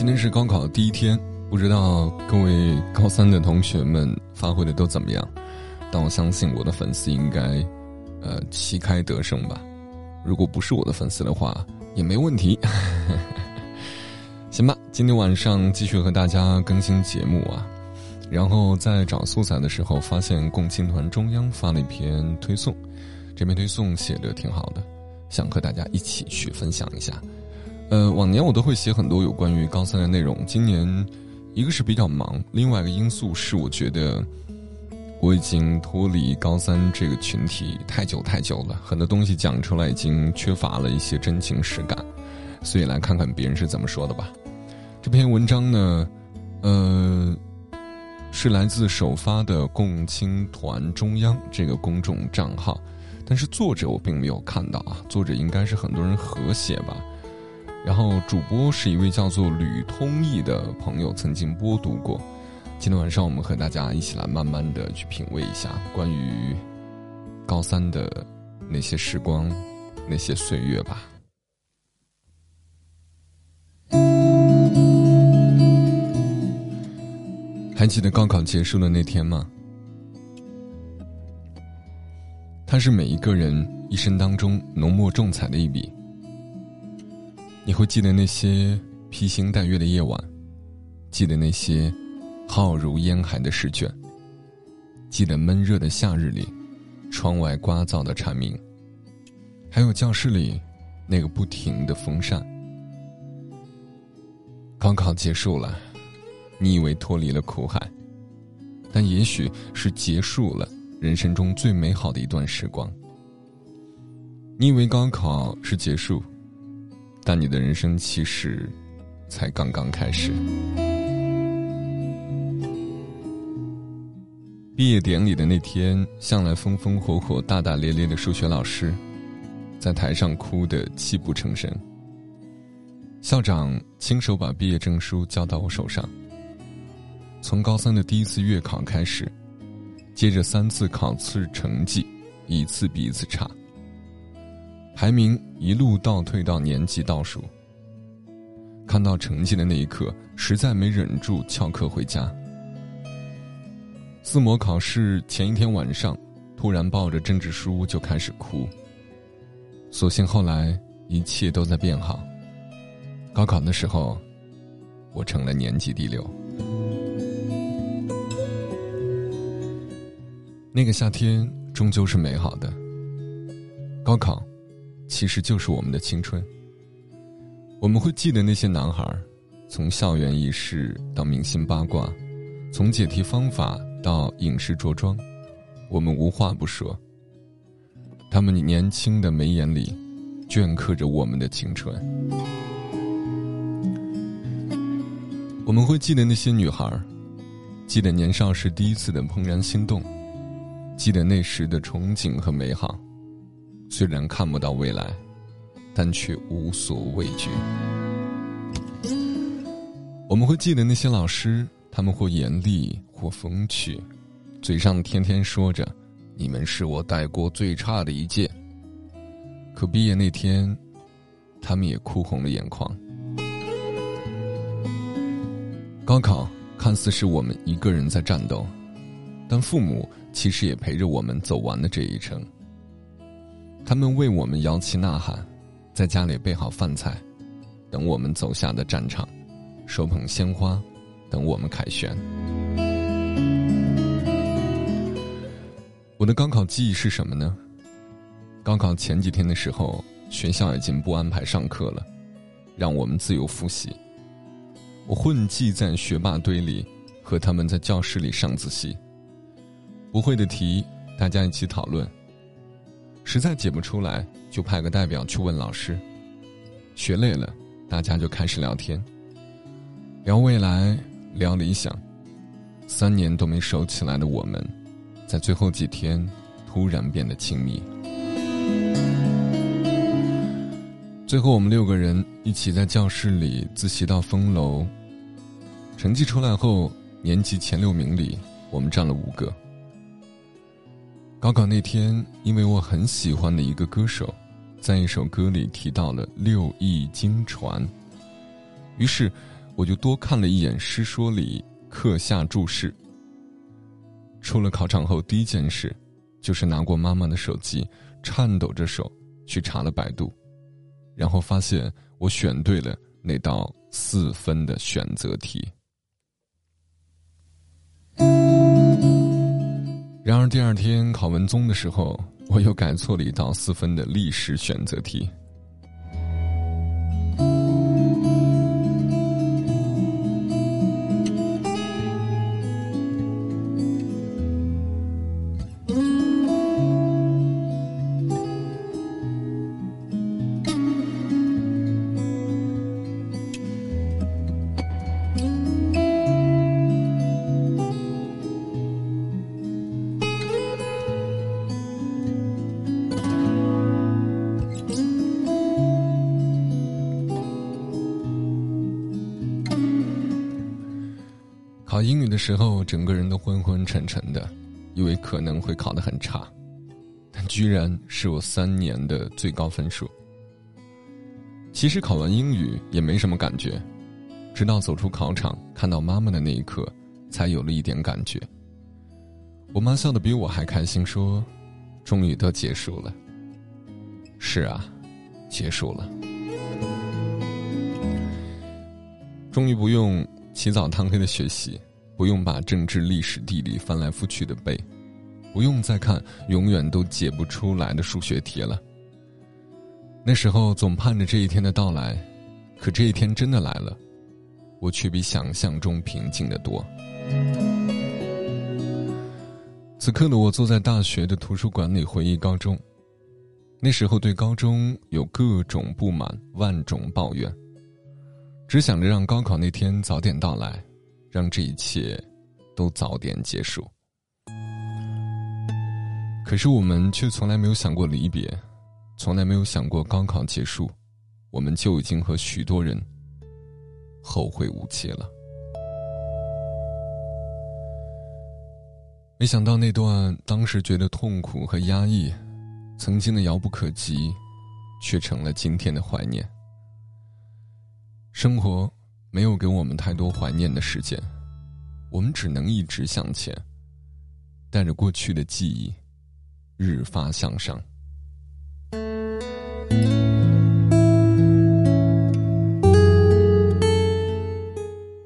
今天是高考第一天，不知道各位高三的同学们发挥的都怎么样？但我相信我的粉丝应该，呃，旗开得胜吧。如果不是我的粉丝的话，也没问题。行吧，今天晚上继续和大家更新节目啊。然后在找素材的时候，发现共青团中央发了一篇推送，这篇推送写的挺好的，想和大家一起去分享一下。呃，往年我都会写很多有关于高三的内容。今年，一个是比较忙，另外一个因素是我觉得我已经脱离高三这个群体太久太久了，很多东西讲出来已经缺乏了一些真情实感，所以来看看别人是怎么说的吧。这篇文章呢，呃，是来自首发的共青团中央这个公众账号，但是作者我并没有看到啊，作者应该是很多人合写吧。然后主播是一位叫做吕通义的朋友，曾经播读过。今天晚上我们和大家一起来慢慢的去品味一下关于高三的那些时光、那些岁月吧。还记得高考结束的那天吗？它是每一个人一生当中浓墨重彩的一笔。你会记得那些披星戴月的夜晚，记得那些浩如烟海的试卷，记得闷热的夏日里，窗外聒噪的蝉鸣，还有教室里那个不停的风扇。高考结束了，你以为脱离了苦海，但也许是结束了人生中最美好的一段时光。你以为高考是结束。但你的人生其实才刚刚开始。毕业典礼的那天，向来风风火火、大大咧咧的数学老师，在台上哭得泣不成声。校长亲手把毕业证书交到我手上。从高三的第一次月考开始，接着三次考试成绩一次比一次差。排名一路倒退到年级倒数。看到成绩的那一刻，实在没忍住翘课回家。自模考试前一天晚上，突然抱着政治书就开始哭。所幸后来一切都在变好。高考的时候，我成了年级第六。那个夏天终究是美好的。高考。其实就是我们的青春。我们会记得那些男孩，从校园轶事到明星八卦，从解题方法到影视着装，我们无话不说。他们年轻的眉眼里，镌刻着我们的青春。我们会记得那些女孩，记得年少时第一次的怦然心动，记得那时的憧憬和美好。虽然看不到未来，但却无所畏惧。我们会记得那些老师，他们或严厉或风趣，嘴上天天说着“你们是我带过最差的一届”，可毕业那天，他们也哭红了眼眶。高考看似是我们一个人在战斗，但父母其实也陪着我们走完了这一程。他们为我们摇旗呐喊，在家里备好饭菜，等我们走下的战场，手捧鲜花，等我们凯旋。我的高考记忆是什么呢？高考前几天的时候，学校已经不安排上课了，让我们自由复习。我混迹在学霸堆里，和他们在教室里上自习。不会的题，大家一起讨论。实在解不出来，就派个代表去问老师。学累了，大家就开始聊天，聊未来，聊理想。三年都没熟起来的我们，在最后几天突然变得亲密。最后，我们六个人一起在教室里自习到封楼。成绩出来后，年级前六名里，我们占了五个。高考那天，因为我很喜欢的一个歌手，在一首歌里提到了六艺经传，于是我就多看了一眼诗说里课下注释。出了考场后，第一件事就是拿过妈妈的手机，颤抖着手去查了百度，然后发现我选对了那道四分的选择题。然而第二天考文综的时候，我又改错了一道四分的历史选择题。英语的时候，整个人都昏昏沉沉的，以为可能会考得很差，但居然是我三年的最高分数。其实考完英语也没什么感觉，直到走出考场看到妈妈的那一刻，才有了一点感觉。我妈笑得比我还开心，说：“终于都结束了。”是啊，结束了，终于不用。起早贪黑的学习，不用把政治、历史、地理翻来覆去的背，不用再看永远都解不出来的数学题了。那时候总盼着这一天的到来，可这一天真的来了，我却比想象中平静的多。此刻的我坐在大学的图书馆里回忆高中，那时候对高中有各种不满，万种抱怨。只想着让高考那天早点到来，让这一切都早点结束。可是我们却从来没有想过离别，从来没有想过高考结束，我们就已经和许多人后会无期了。没想到那段当时觉得痛苦和压抑，曾经的遥不可及，却成了今天的怀念。生活没有给我们太多怀念的时间，我们只能一直向前，带着过去的记忆，日发向上。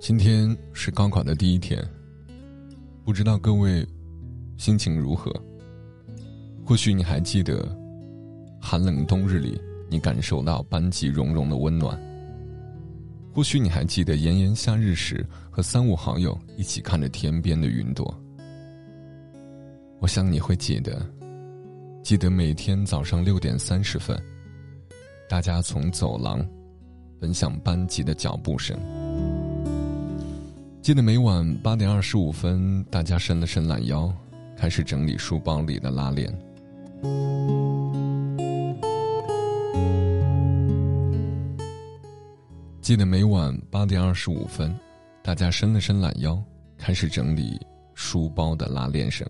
今天是高考的第一天，不知道各位心情如何？或许你还记得，寒冷冬日里，你感受到班级融融的温暖。或许你还记得炎炎夏日时，和三五好友一起看着天边的云朵。我想你会记得，记得每天早上六点三十分，大家从走廊奔向班级的脚步声。记得每晚八点二十五分，大家伸了伸懒腰，开始整理书包里的拉链。记得每晚八点二十五分，大家伸了伸懒腰，开始整理书包的拉链绳。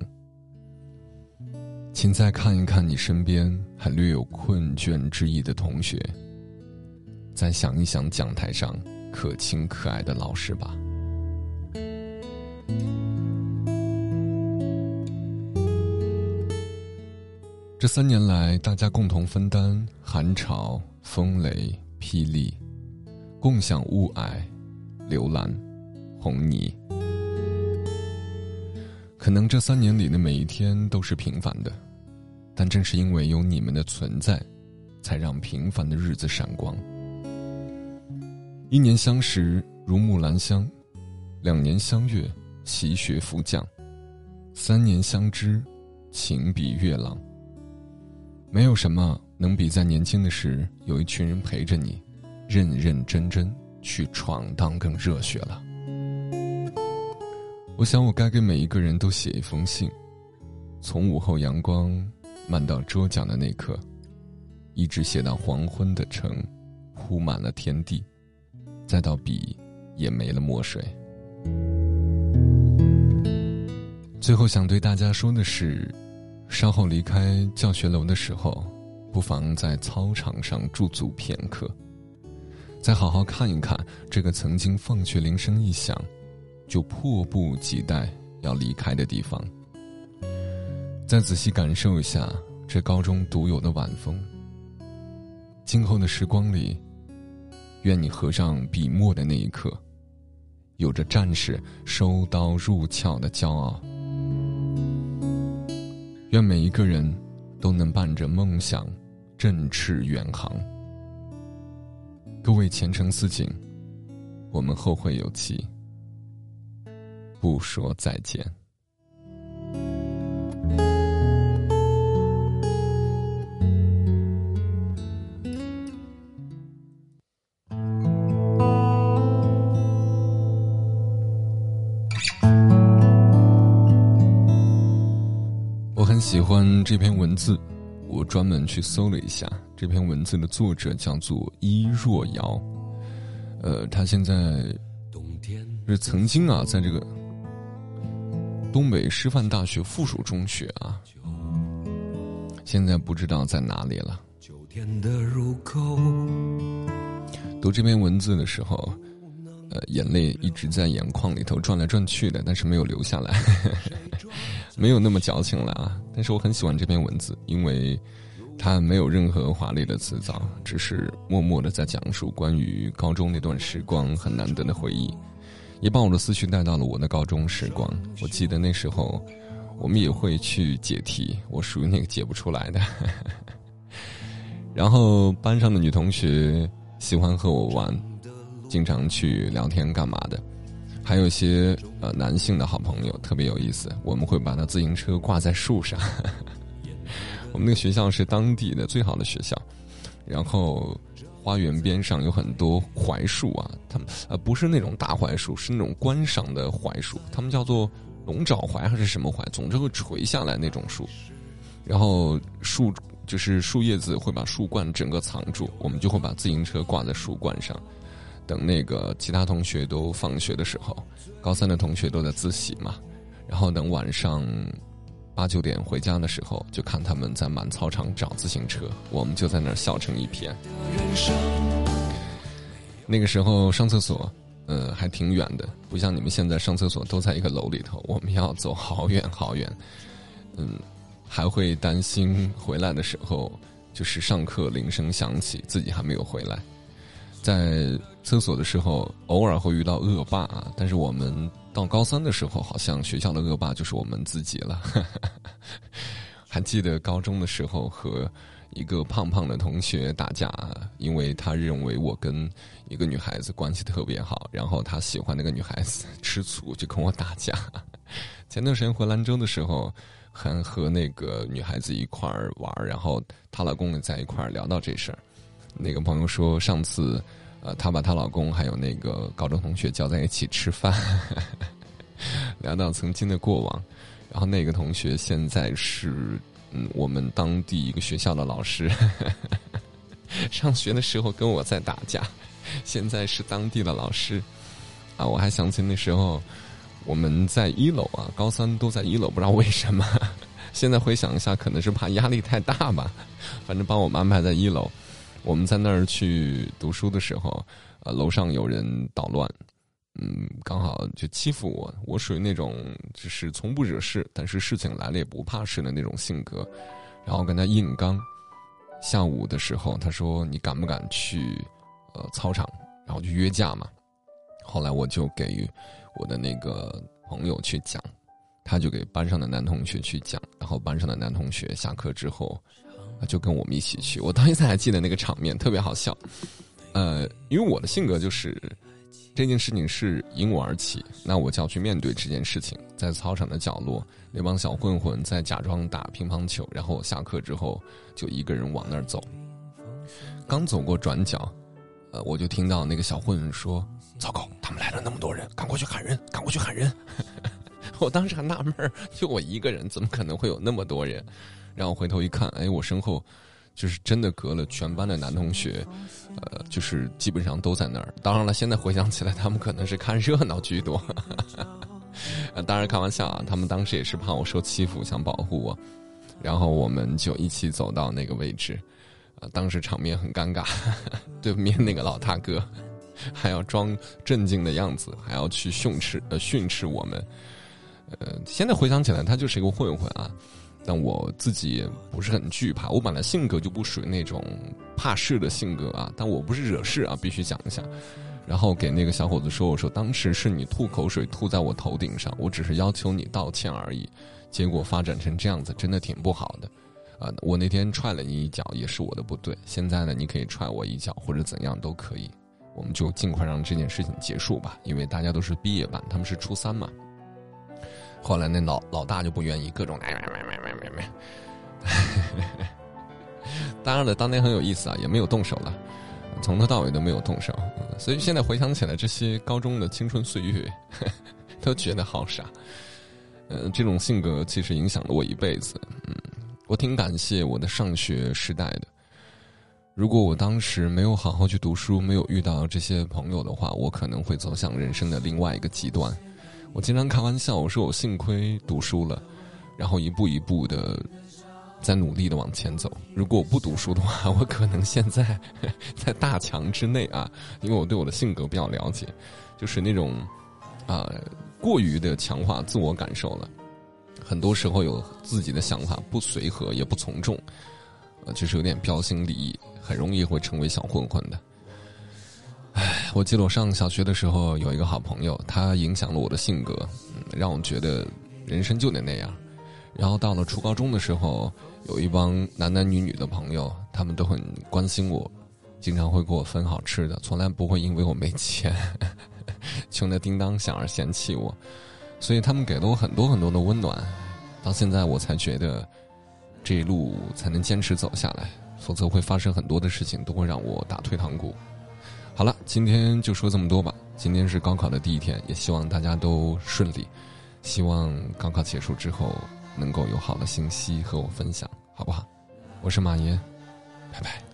请再看一看你身边还略有困倦之意的同学，再想一想讲台上可亲可爱的老师吧。这三年来，大家共同分担寒潮、风雷、霹雳。共享雾霭、流岚、红泥。可能这三年里的每一天都是平凡的，但正是因为有你们的存在，才让平凡的日子闪光。一年相识如木兰香，两年相悦习学福将，三年相知情比月朗。没有什么能比在年轻的时有一群人陪着你。认认真真去闯荡更热血了。我想，我该给每一个人都写一封信，从午后阳光漫到桌角的那刻，一直写到黄昏的城铺满了天地，再到笔也没了墨水。最后想对大家说的是，稍后离开教学楼的时候，不妨在操场上驻足片刻。再好好看一看这个曾经放学铃声一响，就迫不及待要离开的地方。再仔细感受一下这高中独有的晚风。今后的时光里，愿你合上笔墨的那一刻，有着战士收刀入鞘的骄傲。愿每一个人都能伴着梦想，振翅远航。各位前程似锦，我们后会有期，不说再见。我很喜欢这篇文字，我专门去搜了一下，这篇文字的作者叫做伊若瑶，呃，他现在是曾经啊，在这个东北师范大学附属中学啊，现在不知道在哪里了。读这篇文字的时候，呃，眼泪一直在眼眶里头转来转去的，但是没有流下来。没有那么矫情了啊！但是我很喜欢这篇文字，因为它没有任何华丽的辞藻，只是默默的在讲述关于高中那段时光很难得的回忆，也把我的思绪带到了我的高中时光。我记得那时候，我们也会去解题，我属于那个解不出来的。然后班上的女同学喜欢和我玩，经常去聊天干嘛的。还有一些呃男性的好朋友特别有意思，我们会把他自行车挂在树上。我们那个学校是当地的最好的学校，然后花园边上有很多槐树啊，他们呃不是那种大槐树，是那种观赏的槐树，他们叫做龙爪槐还是什么槐，总之会垂下来那种树。然后树就是树叶子会把树冠整个藏住，我们就会把自行车挂在树冠上。等那个其他同学都放学的时候，高三的同学都在自习嘛，然后等晚上八九点回家的时候，就看他们在满操场找自行车，我们就在那儿笑成一片。那个时候上厕所，呃，还挺远的，不像你们现在上厕所都在一个楼里头，我们要走好远好远，嗯，还会担心回来的时候，就是上课铃声响起，自己还没有回来。在厕所的时候，偶尔会遇到恶霸啊！但是我们到高三的时候，好像学校的恶霸就是我们自己了。还记得高中的时候和一个胖胖的同学打架，因为他认为我跟一个女孩子关系特别好，然后他喜欢那个女孩子，吃醋就跟我打架。前段时间回兰州的时候，还和那个女孩子一块儿玩，然后她老公也在一块儿聊到这事儿。那个朋友说，上次，呃，她把她老公还有那个高中同学叫在一起吃饭，聊到曾经的过往，然后那个同学现在是嗯我们当地一个学校的老师，上学的时候跟我在打架，现在是当地的老师，啊，我还想起那时候我们在一楼啊，高三都在一楼，不知道为什么，现在回想一下，可能是怕压力太大吧，反正把我们安排在一楼。我们在那儿去读书的时候，呃，楼上有人捣乱，嗯，刚好就欺负我。我属于那种就是从不惹事，但是事情来了也不怕事的那种性格。然后跟他硬刚。下午的时候，他说：“你敢不敢去呃操场？”然后就约架嘛。后来我就给我的那个朋友去讲，他就给班上的男同学去讲。然后班上的男同学下课之后。就跟我们一起去，我到现在还记得那个场面，特别好笑。呃，因为我的性格就是，这件事情是因我而起，那我就要去面对这件事情。在操场的角落，那帮小混混在假装打乒乓球，然后下课之后就一个人往那儿走。刚走过转角，呃，我就听到那个小混混说：“糟糕，他们来了那么多人，赶过去喊人，赶过去喊人。”我当时还纳闷儿，就我一个人，怎么可能会有那么多人？然后回头一看，哎，我身后就是真的隔了全班的男同学，呃，就是基本上都在那儿。当然了，现在回想起来，他们可能是看热闹居多。当然开玩笑啊，他们当时也是怕我受欺负，想保护我。然后我们就一起走到那个位置，啊，当时场面很尴尬，对面那个老大哥 还要装镇静的样子，还要去训斥呃训斥我们。呃，现在回想起来，他就是一个混混啊。但我自己不是很惧怕，我本来性格就不属于那种怕事的性格啊。但我不是惹事啊，必须讲一下。然后给那个小伙子说：“我说当时是你吐口水吐在我头顶上，我只是要求你道歉而已。结果发展成这样子，真的挺不好的。啊，我那天踹了你一脚也是我的不对。现在呢，你可以踹我一脚或者怎样都可以，我们就尽快让这件事情结束吧。因为大家都是毕业班，他们是初三嘛。后来那老老大就不愿意，各种来来来来来来来。当然了，当年很有意思啊，也没有动手了。”从头到尾都没有动手，所以现在回想起来，这些高中的青春岁月，都觉得好傻。呃，这种性格其实影响了我一辈子。嗯，我挺感谢我的上学时代的。如果我当时没有好好去读书，没有遇到这些朋友的话，我可能会走向人生的另外一个极端。我经常开玩笑，我说我幸亏读书了，然后一步一步的。在努力的往前走。如果我不读书的话，我可能现在 在大墙之内啊，因为我对我的性格比较了解，就是那种啊过于的强化自我感受了，很多时候有自己的想法不随和也不从众，呃，就是有点标新立异，很容易会成为小混混的。我记得我上小学的时候有一个好朋友，他影响了我的性格，让我觉得人生就得那样。然后到了初高中的时候。有一帮男男女女的朋友，他们都很关心我，经常会给我分好吃的，从来不会因为我没钱，穷的叮当响而嫌弃我，所以他们给了我很多很多的温暖。到现在我才觉得，这一路才能坚持走下来，否则会发生很多的事情，都会让我打退堂鼓。好了，今天就说这么多吧。今天是高考的第一天，也希望大家都顺利，希望高考结束之后。能够有好的信息和我分享，好不好？我是马爷，拜拜。